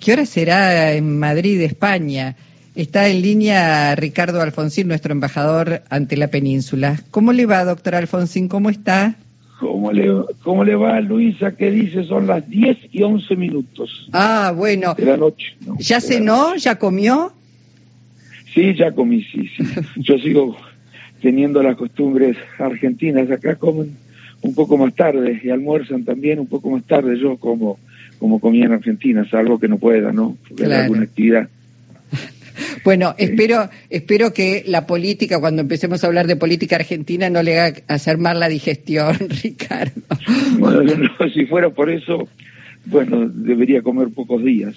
¿Qué hora será en Madrid, España? Está en línea Ricardo Alfonsín, nuestro embajador ante la península. ¿Cómo le va, doctor Alfonsín? ¿Cómo está? ¿Cómo le, ¿Cómo le va, Luisa? ¿Qué dice? Son las 10 y 11 minutos. Ah, bueno. De la noche. ¿Ya cenó? ¿Ya comió? Sí, ya comí, sí, sí. Yo sigo teniendo las costumbres argentinas. Acá comen un poco más tarde y almuerzan también un poco más tarde. Yo como como comía en Argentina, salvo que no pueda, ¿no? Porque alguna actividad. Bueno, espero, espero que la política, cuando empecemos a hablar de política argentina, no le haga hacer mal la digestión, Ricardo. Bueno, si fuera por eso, bueno, debería comer pocos días.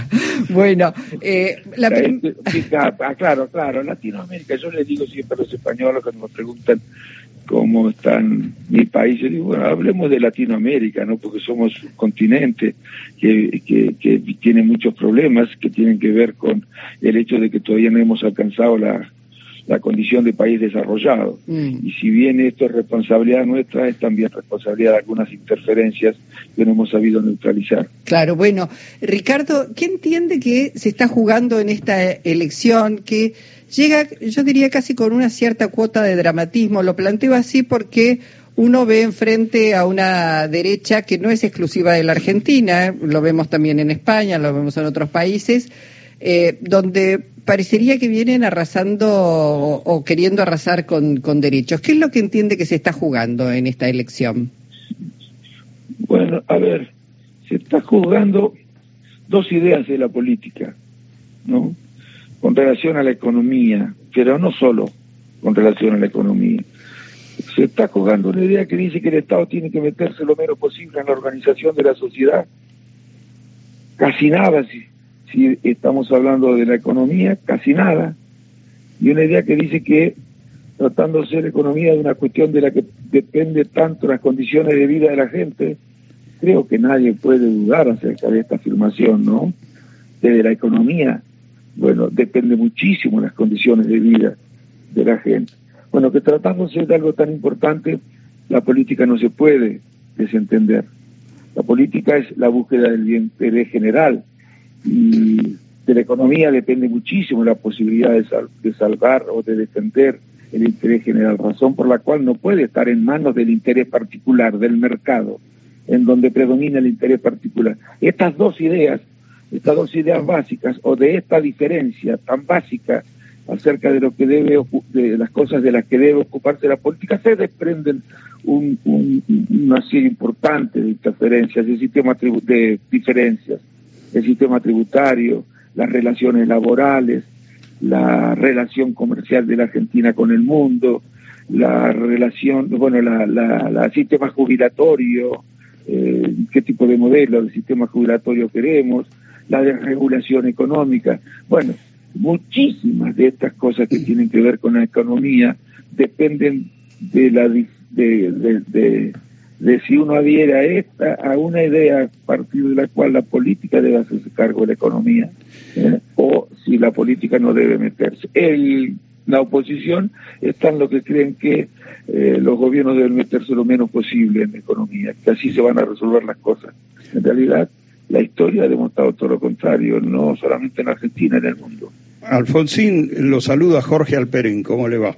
bueno, eh, la ah, claro, claro, Latinoamérica, yo le digo siempre a los españoles cuando me preguntan cómo están mi país. Yo digo, bueno, hablemos de Latinoamérica, ¿no? Porque somos un continente que, que, tiene muchos problemas que tienen que ver con el hecho de que todavía no hemos alcanzado la, la condición de país desarrollado. Mm. Y si bien esto es responsabilidad nuestra, es también responsabilidad de algunas interferencias que no hemos sabido neutralizar. Claro, bueno, Ricardo, ¿qué entiende que se está jugando en esta elección? Que llega, yo diría, casi con una cierta cuota de dramatismo. Lo planteo así porque uno ve enfrente a una derecha que no es exclusiva de la Argentina, lo vemos también en España, lo vemos en otros países, eh, donde parecería que vienen arrasando o, queriendo arrasar con, con, derechos. ¿Qué es lo que entiende que se está jugando en esta elección? Bueno, a ver, se está jugando dos ideas de la política, ¿no? con relación a la economía, pero no solo con relación a la economía. Se está jugando una idea que dice que el Estado tiene que meterse lo menos posible en la organización de la sociedad. Casi nada, si, estamos hablando de la economía, casi nada. Y una idea que dice que tratándose la economía de una cuestión de la que depende tanto las condiciones de vida de la gente, creo que nadie puede dudar acerca de esta afirmación, ¿no? De la economía bueno, depende muchísimo las condiciones de vida de la gente. Bueno, que tratándose de algo tan importante, la política no se puede desentender. La política es la búsqueda del bien general y de la economía depende muchísimo la posibilidad de, de salvar o de defender el interés general, razón por la cual no puede estar en manos del interés particular, del mercado, en donde predomina el interés particular. Estas dos ideas estas dos ideas básicas o de esta diferencia tan básica acerca de lo que debe de las cosas de las que debe ocuparse la política se desprenden un, una serie importante de interferencias del sistema de diferencias el sistema tributario las relaciones laborales la relación comercial de la Argentina con el mundo la relación bueno la, la, sistema jubilatorio eh, qué tipo de modelo de sistema jubilatorio queremos la desregulación económica. Bueno, muchísimas de estas cosas que tienen que ver con la economía dependen de la de, de, si uno adhiere a esta a una idea a partir de la cual la política debe hacerse cargo de la economía ¿eh? o si la política no debe meterse. El, la oposición está en lo que creen que eh, los gobiernos deben meterse lo menos posible en la economía, que así se van a resolver las cosas. En realidad, la historia ha demostrado todo lo contrario, no solamente en Argentina, en el mundo. Alfonsín, lo saluda Jorge Alperín, ¿cómo le va?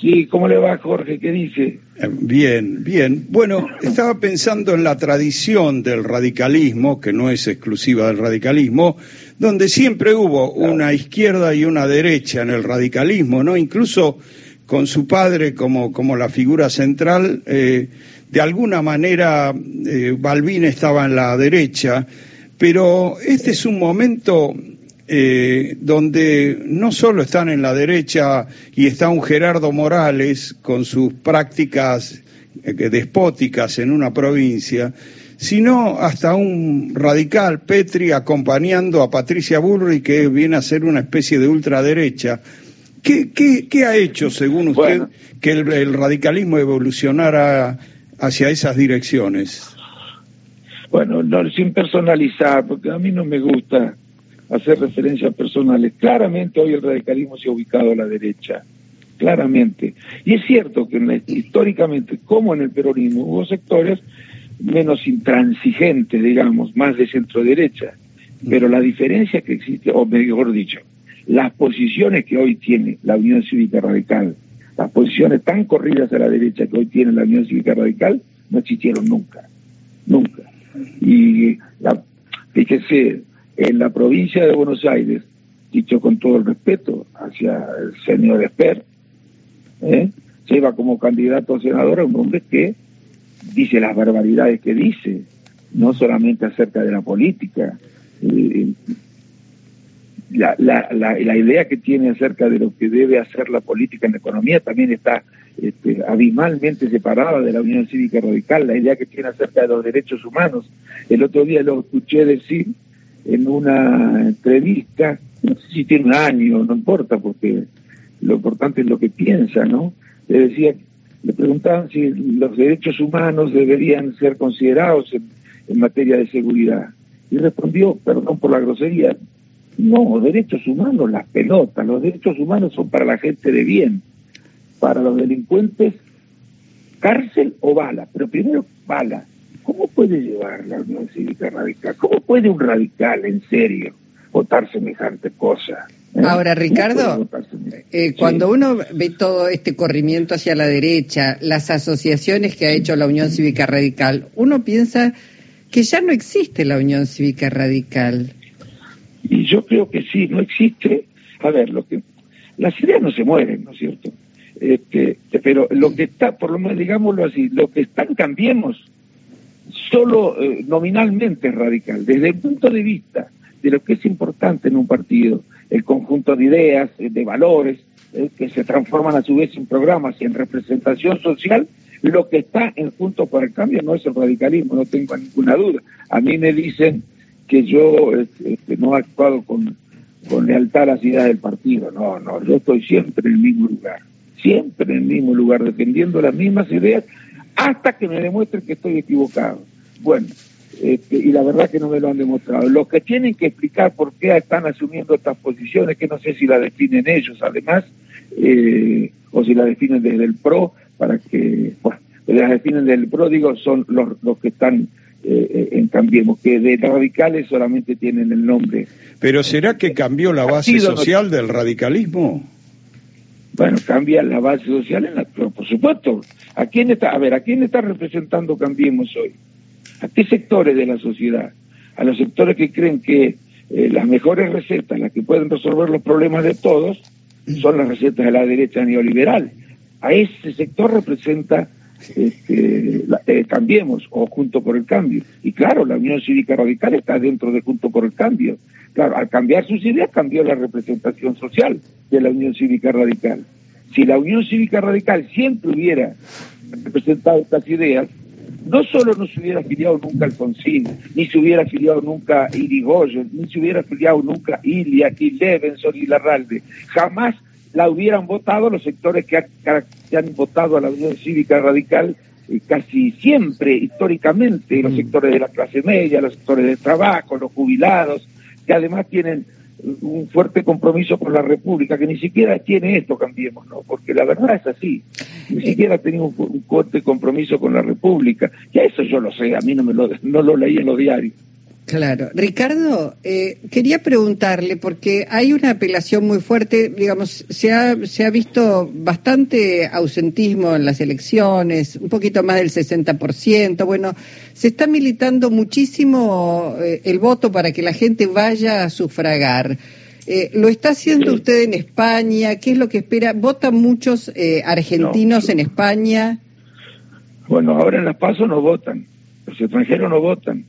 Sí, ¿cómo le va Jorge? ¿Qué dice? Eh, bien, bien. Bueno, estaba pensando en la tradición del radicalismo, que no es exclusiva del radicalismo, donde siempre hubo una izquierda y una derecha en el radicalismo, ¿no? Incluso con su padre como, como la figura central, eh, de alguna manera eh, Balbín estaba en la derecha, pero este es un momento eh, donde no solo están en la derecha y está un Gerardo Morales con sus prácticas eh, despóticas en una provincia, sino hasta un radical Petri acompañando a Patricia Burri que viene a ser una especie de ultraderecha. ¿Qué, qué, ha hecho, según usted, que el radicalismo evolucionara hacia esas direcciones? Bueno, no, sin personalizar, porque a mí no me gusta hacer referencias personales. Claramente hoy el radicalismo se ha ubicado a la derecha, claramente. Y es cierto que históricamente, como en el peronismo, hubo sectores menos intransigentes, digamos, más de centro derecha. Pero la diferencia que existe, o mejor dicho, las posiciones que hoy tiene la Unión Cívica Radical, las posiciones tan corridas a la derecha que hoy tiene la Unión Cívica Radical, no existieron nunca, nunca. Y la, fíjese, en la provincia de Buenos Aires, dicho con todo el respeto hacia el señor Esper, ¿eh? lleva como candidato a senador a un hombre que dice las barbaridades que dice, no solamente acerca de la política. Eh, la, la, la, idea que tiene acerca de lo que debe hacer la política en la economía también está este, abismalmente separada de la Unión Cívica Radical, la idea que tiene acerca de los derechos humanos. El otro día lo escuché decir en una entrevista, no sé si tiene un año, no importa, porque lo importante es lo que piensa, ¿no? Le decía, le preguntaban si los derechos humanos deberían ser considerados en, materia de seguridad. Y respondió, perdón por la grosería, no, derechos humanos, las pelotas, los derechos humanos son para la gente de bien, para los delincuentes, cárcel o bala, pero primero bala. ¿Cómo puede llevar la Unión Cívica Radical? ¿Cómo puede un radical, en serio, votar semejante cosa? ¿Eh? Ahora, Ricardo, eh, cuando uno ve todo este corrimiento hacia la derecha, las asociaciones que ha hecho la Unión Cívica Radical, uno piensa que ya no existe la Unión Cívica Radical. Y yo creo que sí, no existe. A ver, lo que las ideas no se mueren, ¿no es cierto? Este, pero lo que está, por lo menos digámoslo así, lo que están cambiemos solo eh, nominalmente es radical. Desde el punto de vista de lo que es importante en un partido, el conjunto de ideas, eh, de valores, eh, que se transforman a su vez en programas y en representación social, lo que está en Juntos por el Cambio no es el radicalismo, no tengo ninguna duda. A mí me dicen que yo este, no he actuado con, con lealtad a las ideas del partido. No, no, yo estoy siempre en el mismo lugar, siempre en el mismo lugar, defendiendo las mismas ideas hasta que me demuestren que estoy equivocado. Bueno, este, y la verdad que no me lo han demostrado. Los que tienen que explicar por qué están asumiendo estas posiciones, que no sé si la definen ellos además, eh, o si la definen desde el PRO, para que, bueno, las definen desde el PRO, digo, son los, los que están eh, en Cambiemos, que de radicales solamente tienen el nombre. Pero ¿será que cambió la base social del radicalismo? Bueno, cambia la base social, en la, por supuesto. ¿A quién está, a ver, ¿a quién está representando Cambiemos hoy? ¿A qué sectores de la sociedad? A los sectores que creen que eh, las mejores recetas, las que pueden resolver los problemas de todos, son las recetas de la derecha neoliberal. A ese sector representa este, eh, cambiemos o Junto por el Cambio. Y claro, la Unión Cívica Radical está dentro de Junto por el Cambio. Claro, al cambiar sus ideas cambió la representación social de la Unión Cívica Radical. Si la Unión Cívica Radical siempre hubiera representado estas ideas, no solo no se hubiera afiliado nunca Alfonsín, ni se hubiera afiliado nunca Irigoyen, ni se hubiera afiliado nunca Ilia, ni Levenson y Larralde, jamás la hubieran votado los sectores que, han votado a la Unión Cívica Radical eh, casi siempre, históricamente, los mm. sectores de la clase media, los sectores de trabajo, los jubilados, que además tienen un fuerte compromiso con la República, que ni siquiera tiene esto, cambiemos, ¿no? Porque la verdad es así, ni eh. siquiera ha tenido un, fuerte compromiso con la República. Ya eso yo lo sé, a mí no, me lo, no lo leí en los diarios. Claro. Ricardo, eh, quería preguntarle, porque hay una apelación muy fuerte, digamos, se ha, se ha visto bastante ausentismo en las elecciones, un poquito más del 60%, bueno, se está militando muchísimo eh, el voto para que la gente vaya a sufragar. Eh, ¿Lo está haciendo usted en España? ¿Qué es lo que espera? ¿Votan muchos argentinos en España? Bueno, ahora en las pasos no votan, los extranjeros no votan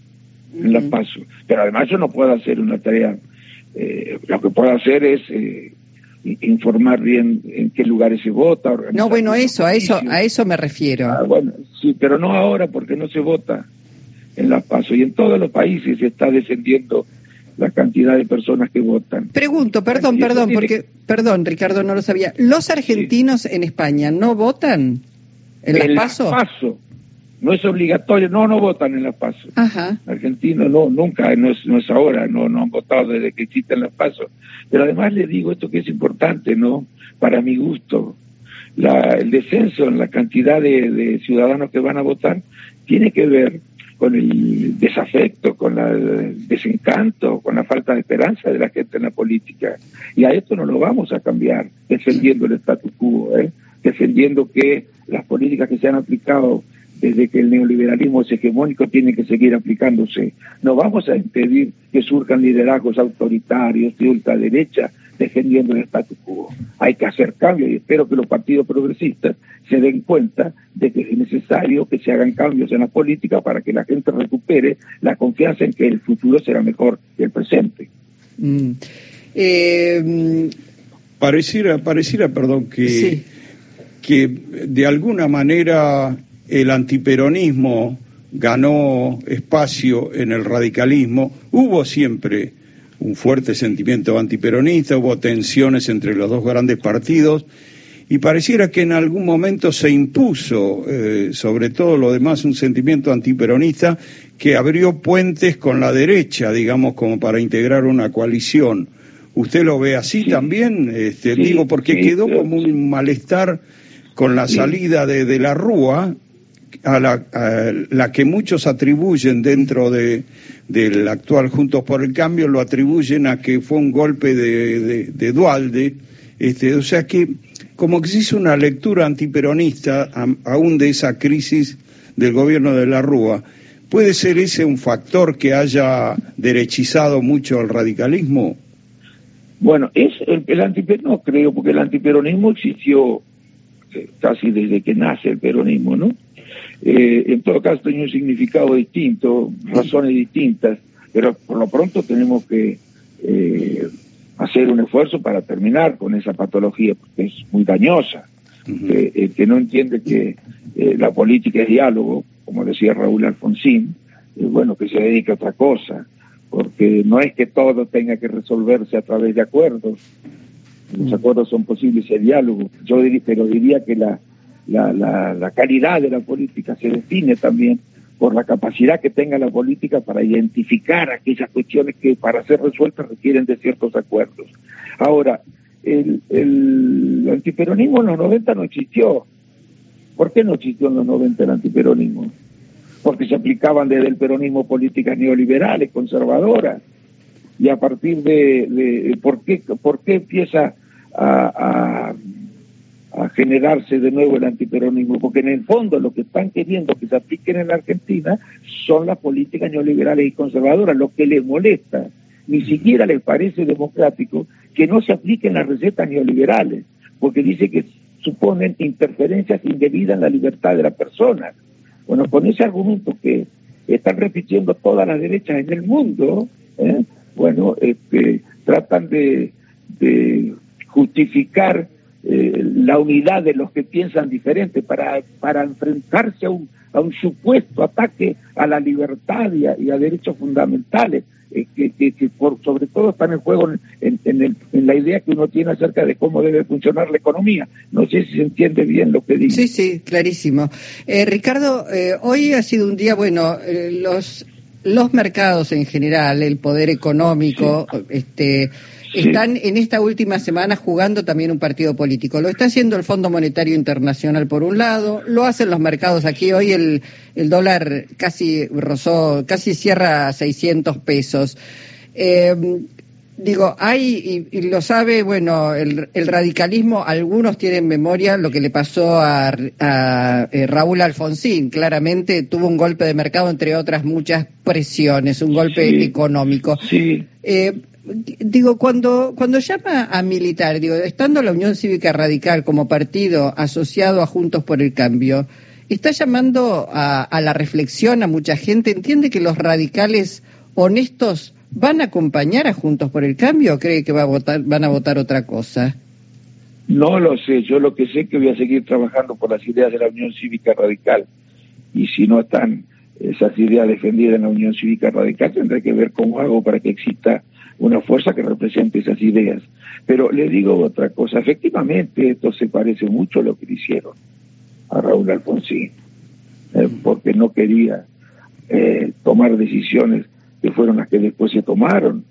en la paso. Pero además yo no puedo hacer una tarea, eh, lo que puedo hacer es eh, informar bien en qué lugares se vota. No, bueno, eso, a eso, a eso me refiero. Ah, bueno, sí, pero no ahora porque no se vota en la paso y en todos los países se está descendiendo la cantidad de personas que votan. Pregunto, perdón, perdón, porque, perdón, Ricardo, no lo sabía. ¿Los argentinos en España no votan en, la paso? paso no es obligatorio, no, no votan en la PASO. Ajá. Argentinos no, nunca, no es, no es ahora, no, no han votado desde que existen las PASO. Pero además le digo esto que es importante, ¿no? Para mi gusto, la, el descenso en la cantidad de, ciudadanos que van a votar tiene que ver con el desafecto, con el desencanto, con la falta de esperanza de la gente en la política. Y a esto no lo vamos a cambiar defendiendo el status quo, ¿eh? defendiendo que las políticas que se han aplicado desde que el neoliberalismo es hegemónico tienen que seguir aplicándose. No vamos a impedir que surjan liderazgos autoritarios de ultraderecha defendiendo el status quo. Hay que hacer cambios y espero que los partidos progresistas se den cuenta de que es necesario que se hagan cambios en la política para que la gente recupere la confianza en que el futuro será mejor que el presente. Mm. Eh, pareciera, pareciera, perdón, que, que de alguna manera el antiperonismo ganó espacio en el radicalismo. Hubo siempre un fuerte sentimiento antiperonista, hubo tensiones entre los dos grandes partidos y pareciera que en algún momento se impuso, eh, sobre todo lo demás, un sentimiento antiperonista que abrió puentes con la derecha, digamos, como para integrar una coalición. ¿Usted lo ve así también? Este, digo, porque quedó como un malestar con la salida de, de la Rúa, a la, la, que muchos atribuyen dentro de, del actual Juntos por el Cambio, lo atribuyen a que fue un golpe de, de, Dualde. Este, o sea que como que se hizo una lectura antiperonista aún de esa crisis del gobierno de la Rúa. ¿Puede ser ese un factor que haya derechizado mucho al radicalismo? Bueno, es el, el antiperonismo, no creo, porque el antiperonismo existió eh, casi desde que nace el peronismo, ¿no? Eh, en todo caso tiene un significado distinto, razones distintas, pero por lo pronto tenemos que eh, hacer un esfuerzo para terminar con esa patología, porque es muy dañosa. el que no entiende que la política es diálogo, como decía Raúl Alfonsín, bueno, que se dedique a otra cosa, porque no es que todo tenga que resolverse a través de acuerdos, los acuerdos son posibles el diálogo. Yo diría, pero diría que la, la, la, calidad de la política se define también por la capacidad que tenga la política para identificar aquellas cuestiones que para ser resueltas requieren de ciertos acuerdos. Ahora, el, el antiperonismo en los 90 no existió. ¿Por qué no existió en los 90 el antiperonismo? Porque se aplicaban desde el peronismo políticas neoliberales, conservadoras, y a partir de, ¿por, qué, por qué empieza a, generarse de nuevo el antiperonismo, porque en el fondo lo que están queriendo que se apliquen en la Argentina son las políticas neoliberales y conservadoras, lo que les molesta. Ni siquiera les parece democrático que no se apliquen las recetas neoliberales, porque dice que suponen interferencias indebidas en la libertad de la persona. Bueno, con ese argumento que están repitiendo todas las derechas en el mundo, ¿eh? bueno, este, tratan de, justificar eh, la unidad de los que piensan diferente para, para enfrentarse a un, a un supuesto ataque a la libertad y a, derechos fundamentales, eh, que, que, por, sobre todo están en juego en, en, la idea que uno tiene acerca de cómo debe funcionar la economía. No sé si se entiende bien lo que digo. Sí, sí, clarísimo. Eh, Ricardo, hoy ha sido un día, bueno, los los mercados en general, el poder económico, este, están en esta última semana jugando también un partido político. Lo está haciendo el Fondo Monetario Internacional por un lado, lo hacen los mercados aquí. Hoy el, el dólar casi rozó, casi cierra a 600 pesos. Eh, Digo, hay, y, lo sabe, bueno, el, radicalismo, algunos tienen memoria lo que le pasó a, eh, Raúl Alfonsín. Claramente tuvo un golpe de mercado, entre otras muchas presiones, un golpe económico. Sí. Eh, digo, cuando, cuando llama a militar, digo, estando la Unión Cívica Radical como partido asociado a Juntos por el Cambio, está llamando a, a la reflexión a mucha gente. ¿Entiende que los radicales honestos ¿Van a acompañar a Juntos por el Cambio o cree que va a votar, van a votar otra cosa? No lo sé, yo lo que sé es que voy a seguir trabajando por las ideas de la Unión Cívica Radical y si no están esas ideas defendidas en la Unión Cívica Radical tendré que ver cómo hago para que exista una fuerza que represente esas ideas. Pero le digo otra cosa, efectivamente esto se parece mucho a lo que le hicieron a Raúl Alfonsín, eh, porque no quería eh, tomar decisiones que fueron las que después se tomaron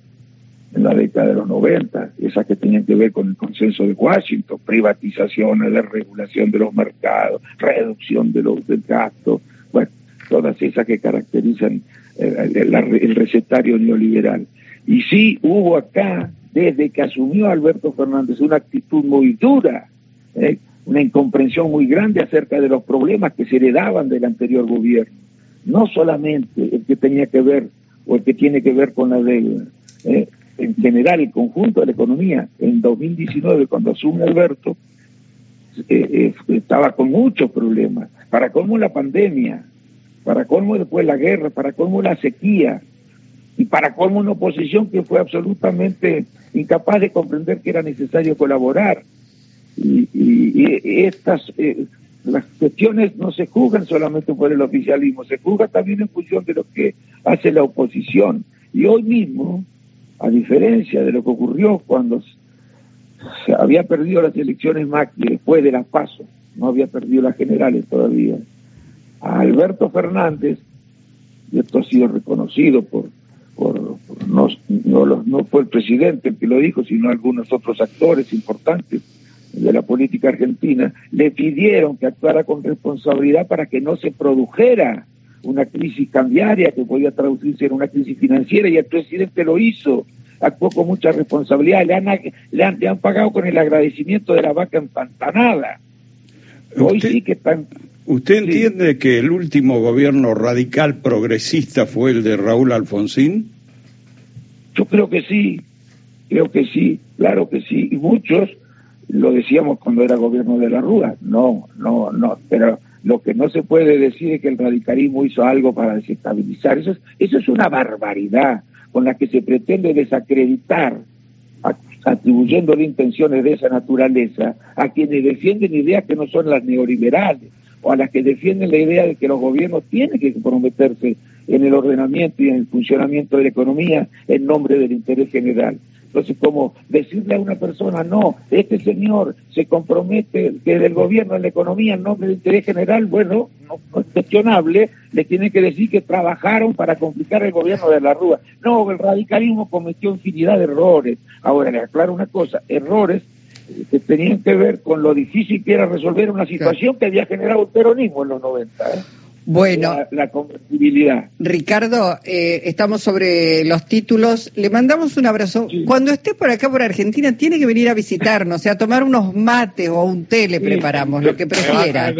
en la década de los 90, esas que tenían que ver con el consenso de Washington, privatizaciones, regulación de los mercados, reducción de los, del gasto. Bueno, todas esas que caracterizan eh, el, recetario neoliberal. Y sí hubo acá, desde que asumió Alberto Fernández, una actitud muy dura, ¿eh? una incomprensión muy grande acerca de los problemas que se heredaban del anterior gobierno. No solamente el que tenía que ver o el que tiene que ver con la deuda. ¿eh? En general, el conjunto de la economía, en 2019, cuando asume Alberto, estaba con muchos problemas. Para cómo la pandemia, para colmo después la guerra, para colmo la sequía y para colmo una oposición que fue absolutamente incapaz de comprender que era necesario colaborar. Y, estas, eh, las cuestiones no se juzgan solamente por el oficialismo, se juzgan también en función de lo que hace la oposición. Y hoy mismo, a diferencia de lo que ocurrió cuando se había perdido las elecciones Macri después de las pasos, no había perdido las generales todavía, a Alberto Fernández, y esto ha sido reconocido por, no, no, no, fue el presidente el que lo dijo, sino algunos otros actores importantes de la política argentina, le pidieron que actuara con responsabilidad para que no se produjera una crisis cambiaria que podía traducirse en una crisis financiera y el presidente lo hizo, actuó con mucha responsabilidad, le han, le han, le han pagado con el agradecimiento de la vaca empantanada. Hoy sí que están ¿Usted entiende que el último gobierno radical progresista fue el de Raúl Alfonsín? Yo creo que sí, creo que sí, claro que sí. Y muchos lo decíamos cuando era gobierno de la Rúa. No, no, no. Pero lo que no se puede decir es que el radicalismo hizo algo para desestabilizar. Eso es, eso es una barbaridad con la que se pretende desacreditar atribuyéndole intenciones de esa naturaleza a quienes defienden ideas que no son las neoliberales o a las que defienden la idea de que los gobiernos tienen que comprometerse en el ordenamiento y en el funcionamiento de la economía en nombre del interés general. Entonces, como decirle a una persona, no, este señor se compromete desde el gobierno en la economía en nombre del interés general, bueno, no, es cuestionable, le tiene que decir que trabajaron para complicar el gobierno de la Rúa. No, el radicalismo cometió infinidad de errores. Ahora, le aclaro una cosa, errores que tenían que ver con lo difícil que era resolver una situación que había generado el peronismo en los 90. ¿eh? Bueno, la, convertibilidad. Ricardo, eh, estamos sobre los títulos. Le mandamos un abrazo. Cuando esté por acá, por Argentina, tiene que venir a visitarnos, o sea, a tomar unos mates o un té le preparamos, lo que prefiera.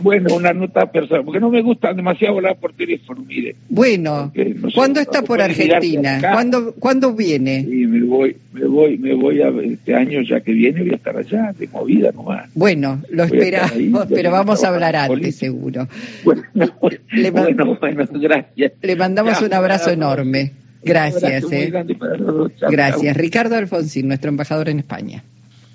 bueno, una nota personal, porque no me gusta demasiado hablar por teléfono, mire. Bueno, ¿cuándo está por Argentina? ¿Cuándo, ¿Cuándo viene? Sí, me voy, me voy, me voy a este año ya que viene, voy a estar allá, de movida nomás. Bueno, lo esperamos, pero vamos a hablar antes, seguro. Bueno. le bueno, bueno, gracias. Le mandamos un abrazo enorme. Gracias. eh. Gracias. Ricardo Alfonsín, nuestro embajador en España.